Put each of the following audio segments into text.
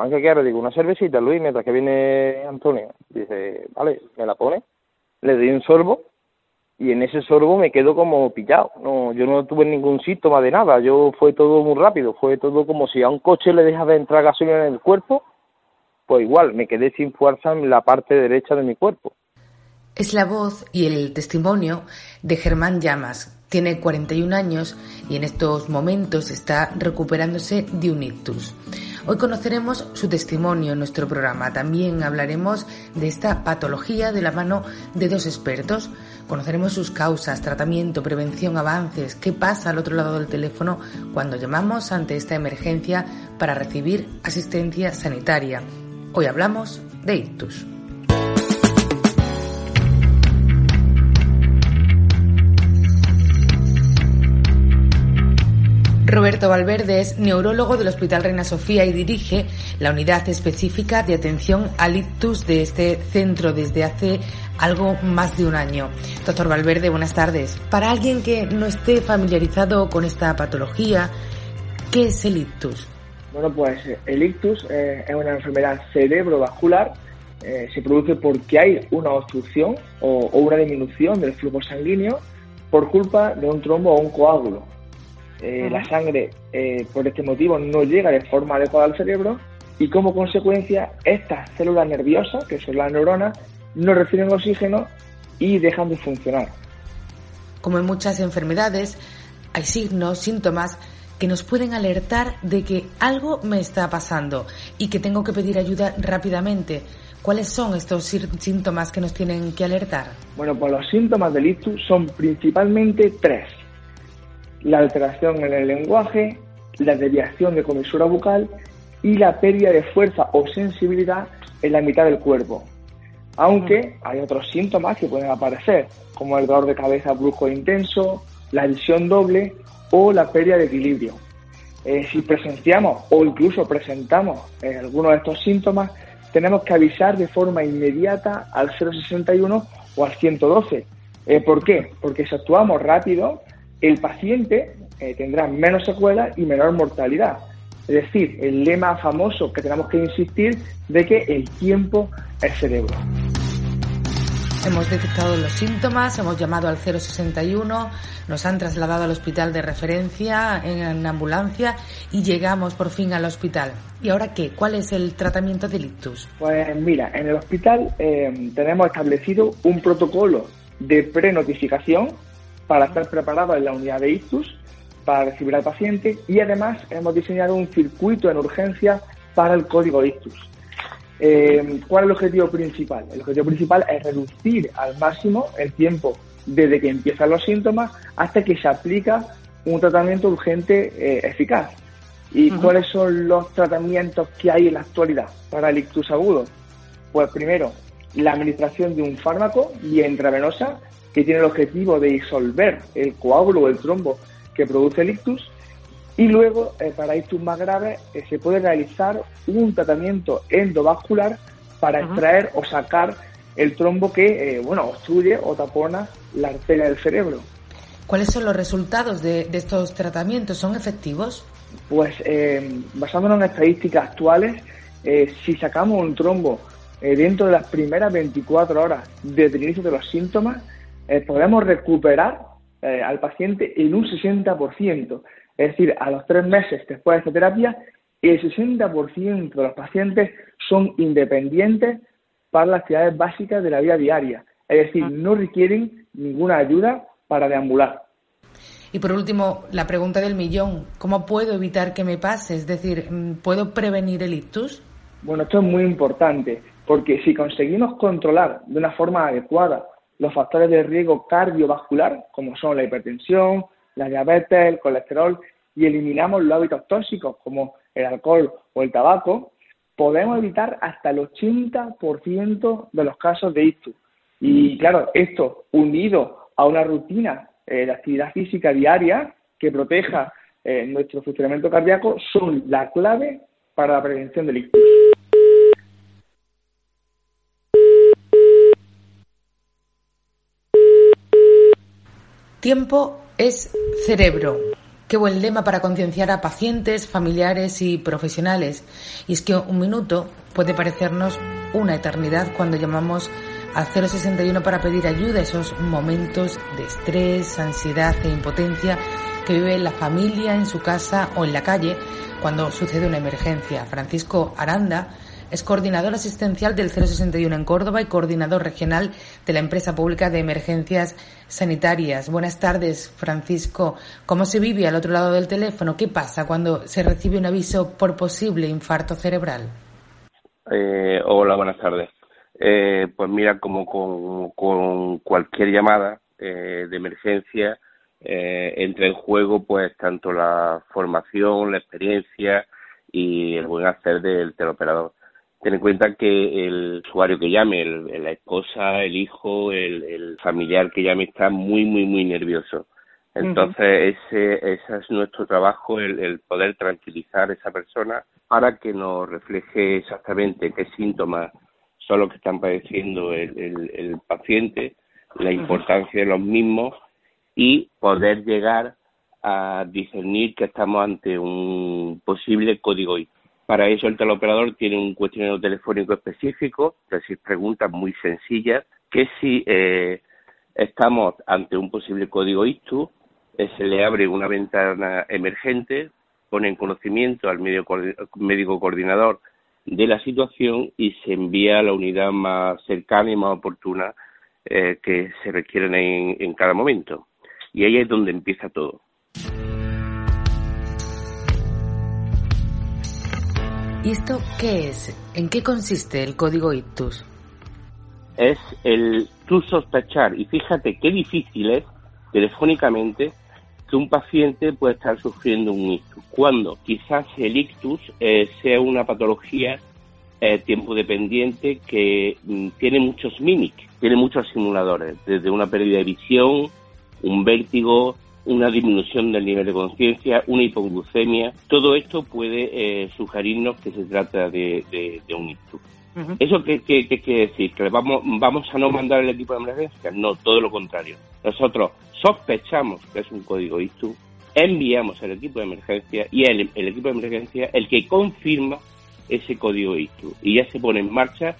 Germán, ¿qué quieres? Digo, una cervecita, Luis, mientras que viene Antonio. Dice, vale, me la pone, le doy un sorbo y en ese sorbo me quedo como pillado. No, yo no tuve ningún síntoma de nada, yo fue todo muy rápido, fue todo como si a un coche le dejas de entrar gasolina en el cuerpo, pues igual, me quedé sin fuerza en la parte derecha de mi cuerpo. Es la voz y el testimonio de Germán Llamas. Tiene 41 años y en estos momentos está recuperándose de un ictus. Hoy conoceremos su testimonio en nuestro programa. También hablaremos de esta patología de la mano de dos expertos. Conoceremos sus causas, tratamiento, prevención, avances, qué pasa al otro lado del teléfono cuando llamamos ante esta emergencia para recibir asistencia sanitaria. Hoy hablamos de ictus. Roberto Valverde es neurólogo del Hospital Reina Sofía y dirige la unidad específica de atención al ictus de este centro desde hace algo más de un año. Doctor Valverde, buenas tardes. Para alguien que no esté familiarizado con esta patología, ¿qué es el ictus? Bueno, pues el ictus eh, es una enfermedad cerebrovascular. Eh, se produce porque hay una obstrucción o, o una disminución del flujo sanguíneo por culpa de un trombo o un coágulo eh, la sangre eh, por este motivo no llega de forma adecuada al cerebro y como consecuencia estas células nerviosas, que son las neuronas, no reciben oxígeno y dejan de funcionar. Como en muchas enfermedades, hay signos, síntomas que nos pueden alertar de que algo me está pasando y que tengo que pedir ayuda rápidamente. ¿Cuáles son estos síntomas que nos tienen que alertar? Bueno, pues los síntomas del ictus son principalmente tres la alteración en el lenguaje, la desviación de comisura bucal y la pérdida de fuerza o sensibilidad en la mitad del cuerpo. Aunque hay otros síntomas que pueden aparecer, como el dolor de cabeza brusco e intenso, la visión doble o la pérdida de equilibrio. Eh, si presenciamos o incluso presentamos eh, algunos de estos síntomas, tenemos que avisar de forma inmediata al 061 o al 112. Eh, ¿Por qué? Porque si actuamos rápido, el paciente eh, tendrá menos secuelas y menor mortalidad. Es decir, el lema famoso que tenemos que insistir de que el tiempo es cerebro. Hemos detectado los síntomas, hemos llamado al 061, nos han trasladado al hospital de referencia en ambulancia y llegamos por fin al hospital. ¿Y ahora qué? ¿Cuál es el tratamiento del ictus? Pues mira, en el hospital eh, tenemos establecido un protocolo de prenotificación para estar preparado en la unidad de ictus para recibir al paciente y además hemos diseñado un circuito en urgencia para el código ictus. Eh, ¿Cuál es el objetivo principal? El objetivo principal es reducir al máximo el tiempo desde que empiezan los síntomas hasta que se aplica un tratamiento urgente eh, eficaz. ¿Y cuáles son los tratamientos que hay en la actualidad para el ictus agudo? Pues primero, la administración de un fármaco vía intravenosa que tiene el objetivo de disolver el coágulo o el trombo que produce el ictus. Y luego, eh, para ictus más graves, eh, se puede realizar un tratamiento endovascular para extraer o sacar el trombo que, eh, bueno, obstruye o tapona la arteria del cerebro. ¿Cuáles son los resultados de, estos tratamientos? ¿Son efectivos? Pues basándonos en estadísticas actuales, si sacamos un trombo dentro de las primeras 24 horas desde el inicio de los síntomas, eh, podemos recuperar eh, al paciente en un 60%. Es decir, a los tres meses después de esta terapia, el 60% de los pacientes son independientes para las actividades básicas de la vida diaria. Es decir, ah. no requieren ninguna ayuda para deambular. Y por último, la pregunta del millón, ¿cómo puedo evitar que me pase? Es decir, ¿puedo prevenir el ictus? Bueno, esto es muy importante, porque si conseguimos controlar de una forma adecuada los factores de riesgo cardiovascular, como son la hipertensión, la diabetes, el colesterol, y eliminamos los hábitos tóxicos, como el alcohol o el tabaco, podemos evitar hasta el 80% de los casos de ictus. Y claro, esto unido a una rutina eh, de actividad física diaria que proteja eh, nuestro funcionamiento cardíaco son la clave para la prevención del ictus. Tiempo es cerebro. Qué buen lema para concienciar a pacientes, familiares y profesionales. Y es que un minuto puede parecernos una eternidad cuando llamamos al 061 para pedir ayuda, esos momentos de estrés, ansiedad e impotencia que vive la familia en su casa o en la calle cuando sucede una emergencia. Francisco Aranda es coordinador asistencial del 061 en Córdoba y coordinador regional de la empresa pública de emergencias sanitarias. Buenas tardes, Francisco. ¿Cómo se vive al otro lado del teléfono? ¿Qué pasa cuando se recibe un aviso por posible infarto cerebral? Eh, hola, buenas tardes. Eh, pues mira, como con, cualquier llamada eh, de emergencia, entra en juego pues tanto la formación, la experiencia y el buen hacer del teleoperador ten en cuenta que el usuario que llame, la esposa, el hijo, el, familiar que llame está muy, muy, muy nervioso. Entonces, ese, ese es nuestro trabajo, el, poder tranquilizar a esa persona para que nos refleje exactamente qué síntomas son los que están padeciendo el, paciente, la importancia de los mismos y poder llegar a discernir que estamos ante un posible código para eso el teleoperador tiene un cuestionario telefónico específico, es decir, preguntas muy sencillas, que si eh, estamos ante un posible código ICTU, eh, se le abre una ventana emergente, pone en conocimiento al médico coordinador de la situación y se envía a la unidad más cercana y más oportuna eh, que se requieren en cada momento. Y ahí es donde empieza todo. ¿Y esto qué es? ¿En qué consiste el código IPTUS? Es el tú sospechar, y fíjate qué difícil es telefónicamente que un paciente puede estar sufriendo un ictus, cuando quizás el ictus eh, sea una patología eh, tiempo dependiente que mm, tiene muchos mimics, tiene muchos simuladores, desde una pérdida de visión, un vértigo, una disminución del nivel de conciencia, una hipoglucemia. Todo esto puede eh, sugerirnos que se trata de, un ictus. ¿Eso qué, quiere decir? ¿Que vamos, vamos a no mandar el equipo de emergencia? No, todo lo contrario. Nosotros sospechamos que es un código ictus, enviamos el equipo de emergencia y el, el equipo de emergencia el que confirma ese código ictus. Y ya se pone en marcha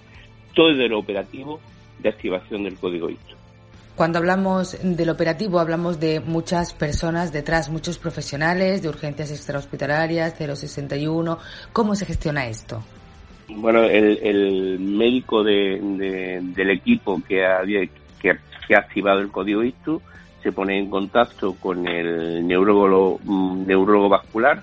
todo el operativo de activación del código ictus. Cuando hablamos del operativo, hablamos de muchas personas detrás, muchos profesionales de urgencias extrahospitalarias, 061. ¿Cómo se gestiona esto? Bueno, el, médico del equipo que ha, que, ha activado el código ISTU se pone en contacto con el neurólogo, mm, neurólogo vascular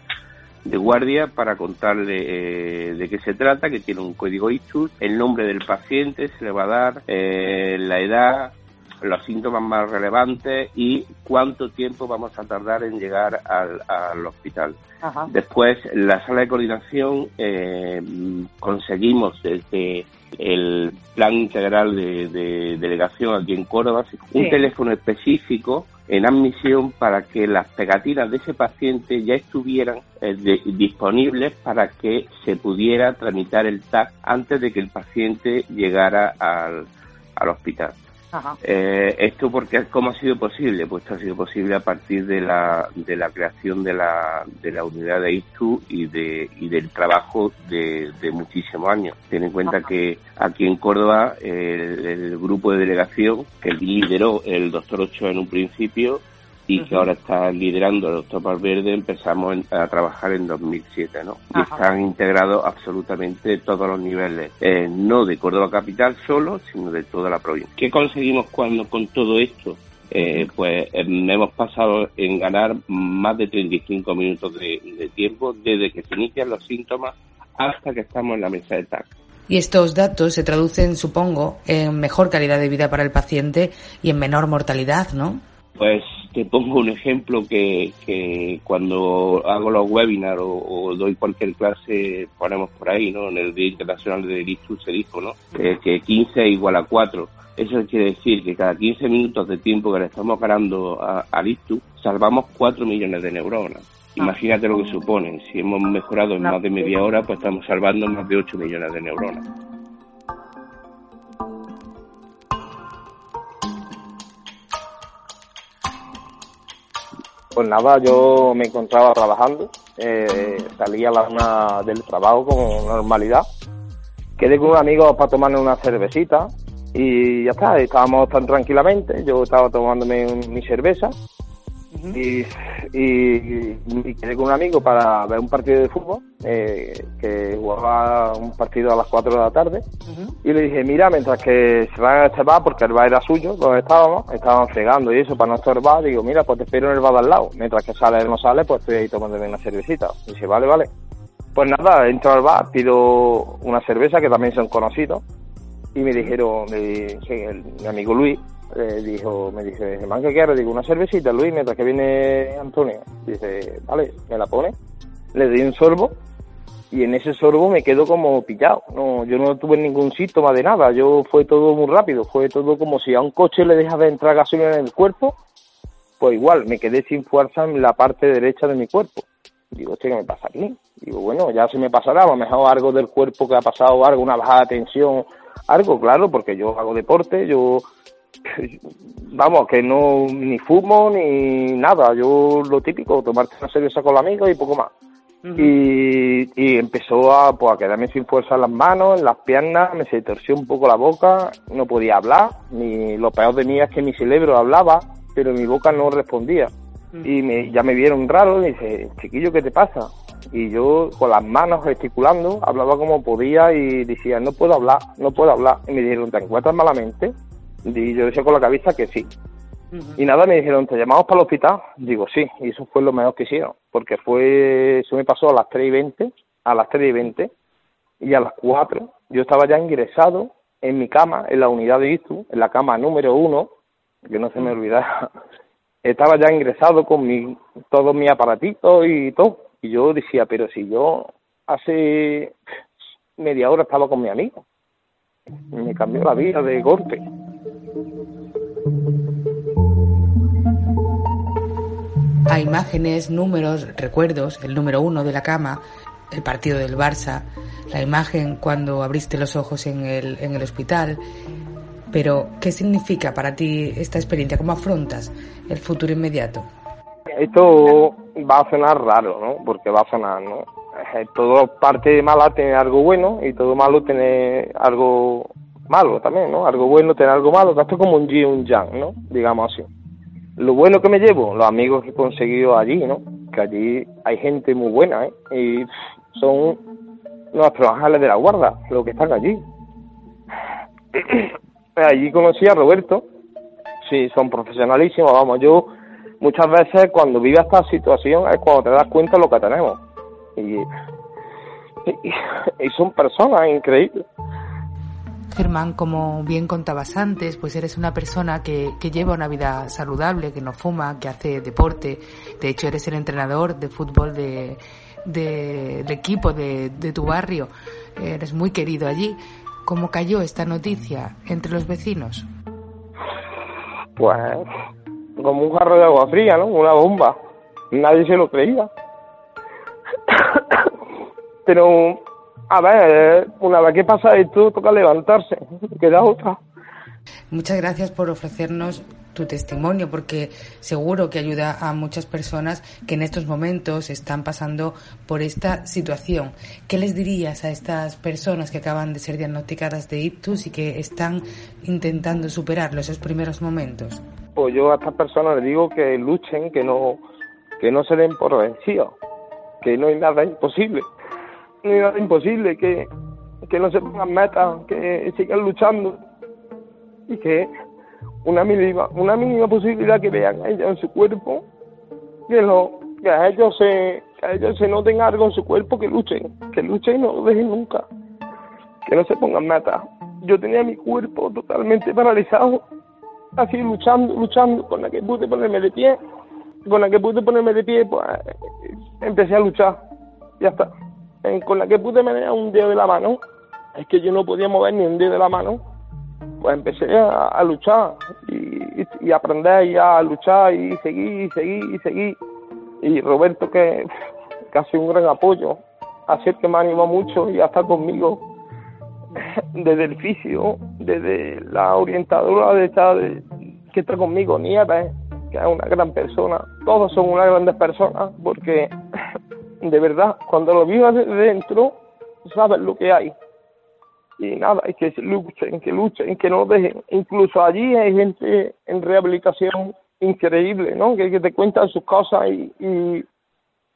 de guardia para contarle eh, de qué se trata, que tiene un código ISTU, el nombre del paciente se le va a dar, eh, la edad, los síntomas más relevantes y cuánto tiempo vamos a tardar en llegar al, hospital. Después, la sala de coordinación eh, conseguimos desde el plan integral de, delegación aquí en Córdoba un teléfono específico en admisión para que las pegatinas de ese paciente ya estuvieran eh, disponibles para que se pudiera tramitar el TAC antes de que el paciente llegara al hospital. Eh, esto porque cómo ha sido posible, pues esto ha sido posible a partir de la, de la creación de la, de la unidad de ISTU y de y del trabajo de, muchísimos años. Ten en cuenta que aquí en Córdoba el, el, grupo de delegación que lideró el doctor Ochoa en un principio y que ahora está liderando el doctor Valverde, empezamos a trabajar en 2007, ¿no? Y están integrados absolutamente todos los niveles, eh, no de Córdoba Capital solo, sino de toda la provincia. ¿Qué conseguimos cuando con todo esto? Eh, pues em, hemos pasado en ganar más de 35 minutos de, de tiempo desde que se inician los síntomas hasta que estamos en la mesa de TAC. Y estos datos se traducen, supongo, en mejor calidad de vida para el paciente y en menor mortalidad, ¿no? Pues te pongo un ejemplo que, que cuando hago los webinars o, doy cualquier clase, ponemos por ahí, ¿no? En el Día Internacional de ISTU se dijo, ¿no? Que, 15 es igual a 4. Eso quiere decir que cada 15 minutos de tiempo que le estamos ganando al ISTU, salvamos 4 millones de neuronas. Imagínate lo que supone. Si hemos mejorado en más de media hora, pues estamos salvando más de 8 millones de neuronas. Pues nada, yo me encontraba trabajando, eh, salía a la una del trabajo con normalidad. Quedé con un amigo para tomarme una cervecita y ya está, estábamos tan tranquilamente, yo estaba tomándome mi cerveza y, y, quedé con un amigo para ver un partido de fútbol eh, que jugaba un partido a las 4 de la tarde. Y le dije mira mientras que se va a este bar porque el bar era suyo donde estábamos estaban fregando y eso para no estorbar digo mira pues te espero en el bar de al lado. Mientras que sale él no sale pues estoy ahí tomándome una cervecita y dice vale vale pues nada entro al bar pido una cerveza que también son conocidos y me dijeron mi amigo Luis eh, dijo, me dice, Germán, ¿qué quieres? Digo, una cervecita, Luis, mientras que viene Antonio. Dice, vale, me la pone. Le di un sorbo y en ese sorbo me quedo como pillado. No, yo no tuve ningún síntoma de nada. Yo fue todo muy rápido. Fue todo como si a un coche le dejas de entrar gasolina en el cuerpo. Pues igual, me quedé sin fuerza en la parte derecha de mi cuerpo. Digo, ¿qué me pasa aquí? Digo, bueno, ya se me pasará, a lo mejor algo del cuerpo que ha pasado, algo, una bajada de tensión, algo, claro, porque yo hago deporte, yo vamos, que no ni fumo ni nada, yo lo típico, tomarte una cerveza con la amiga y poco más. y, y, empezó a, pues, a quedarme sin fuerza en las manos, en las piernas, me se torció un poco la boca, no podía hablar, ni lo peor de mí es que mi cerebro hablaba, pero mi boca no respondía. Y me, ya me vieron raro, y dice, chiquillo, ¿qué te pasa? Y yo con las manos gesticulando, hablaba como podía y decía, no puedo hablar, no puedo hablar. Y me dijeron, ¿te encuentras malamente? Y yo decía con la cabeza que sí. Y nada, me dijeron, ¿te llamamos para el hospital? Digo, sí, y eso fue lo mejor que hicieron, porque fue, eso me pasó a las 3 y 20, a las 3 y 20, y a las 4 yo estaba ya ingresado en mi cama, en la unidad de ISTU, en la cama número uno, que no se me olvidara, estaba ya ingresado con mi, todos mis aparatitos y todo, y yo decía, pero si yo hace media hora estaba con mi amigo, me cambió la vida de golpe. Hay imágenes, números, recuerdos, el número uno de la cama, el partido del Barça, la imagen cuando abriste los ojos en el, en el hospital. Pero, ¿qué significa para ti esta experiencia? ¿Cómo afrontas el futuro inmediato? Esto va a sonar raro, ¿no? Porque va a sonar, ¿no? Eh, todo parte mala tiene algo bueno y todo malo tiene algo malo también, ¿no? Algo bueno tiene algo malo, es como un yin un yang, ¿no? Digamos así. Lo bueno que me llevo, los amigos que he conseguido allí, ¿no? Que allí hay gente muy buena, ¿eh? Y son nuestros ángeles de la guarda, los que están allí. allí conocí a Roberto, sí, son profesionalísimos, vamos, yo muchas veces cuando vive esta situación es cuando te das cuenta de lo que tenemos. Y, y son personas increíbles. Germán, como bien contabas antes, pues eres una persona que, lleva una vida saludable, que no fuma, que hace deporte. De hecho, eres el entrenador de fútbol de, equipo de, tu barrio. Eres muy querido allí. ¿Cómo cayó esta noticia entre los vecinos? Pues como un jarro de agua fría, ¿no? Una bomba. Nadie se lo creía. Pero a ver, una vez que pasa esto, toca levantarse, queda otra. Muchas gracias por ofrecernos tu testimonio, porque seguro que ayuda a muchas personas que en estos momentos están pasando por esta situación. ¿Qué les dirías a estas personas que acaban de ser diagnosticadas de ictus y que están intentando superarlo, esos primeros momentos? Pues yo a estas personas les digo que luchen, que no, que no se den por vencidos, que no hay nada imposible imposible, que, que no se pongan metas, que sigan luchando y que una mínima, una mínima posibilidad que vean a ellos en su cuerpo, que, lo, que a ellos se, que ellos se noten algo en su cuerpo, que luchen, que luchen y no lo dejen nunca, que no se pongan metas. Yo tenía mi cuerpo totalmente paralizado, así luchando, luchando, con la que pude ponerme de pie, con la que pude ponerme de pie, pues empecé a luchar, ya está con la que pude menear un dedo de la mano, es que yo no podía mover ni un dedo de la mano, pues empecé a, luchar y, aprender ya a luchar y seguir y seguir y seguir. Y Roberto, que casi un gran apoyo, así que me animó mucho y a estar conmigo desde el fisio, desde la orientadora de esta, que está conmigo, Nieves, que es una gran persona. Todos son unas grandes personas porque de verdad, cuando lo vivas desde dentro, sabes lo que hay. Y nada, hay que luchen, que luchen, que no dejen. Incluso allí hay gente en rehabilitación increíble, ¿no? Que, te cuentan sus cosas y, y,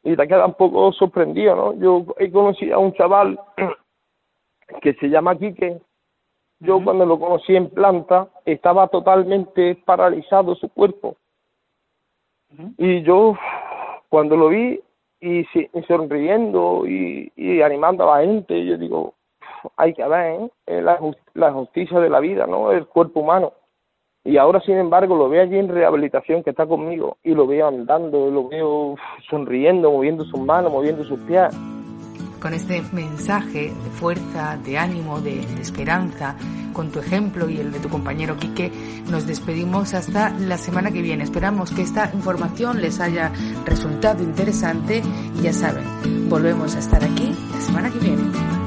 y te queda un poco sorprendido, ¿no? Yo he conocido a un chaval que se llama Quique. Yo cuando lo conocí en planta estaba totalmente paralizado su cuerpo. Y yo cuando lo vi y, sonriendo y, y, animando a la gente, yo digo, hay que ver ¿eh? la, la justicia de la vida, ¿no? El cuerpo humano. Y ahora, sin embargo, lo veo allí en rehabilitación, que está conmigo, y lo veo andando, lo veo sonriendo, moviendo sus manos, moviendo sus pies. Con este mensaje de fuerza, de ánimo, de, esperanza, con tu ejemplo y el de tu compañero Quique, nos despedimos hasta la semana que viene. Esperamos que esta información les haya resultado interesante y ya saben, volvemos a estar aquí la semana que viene.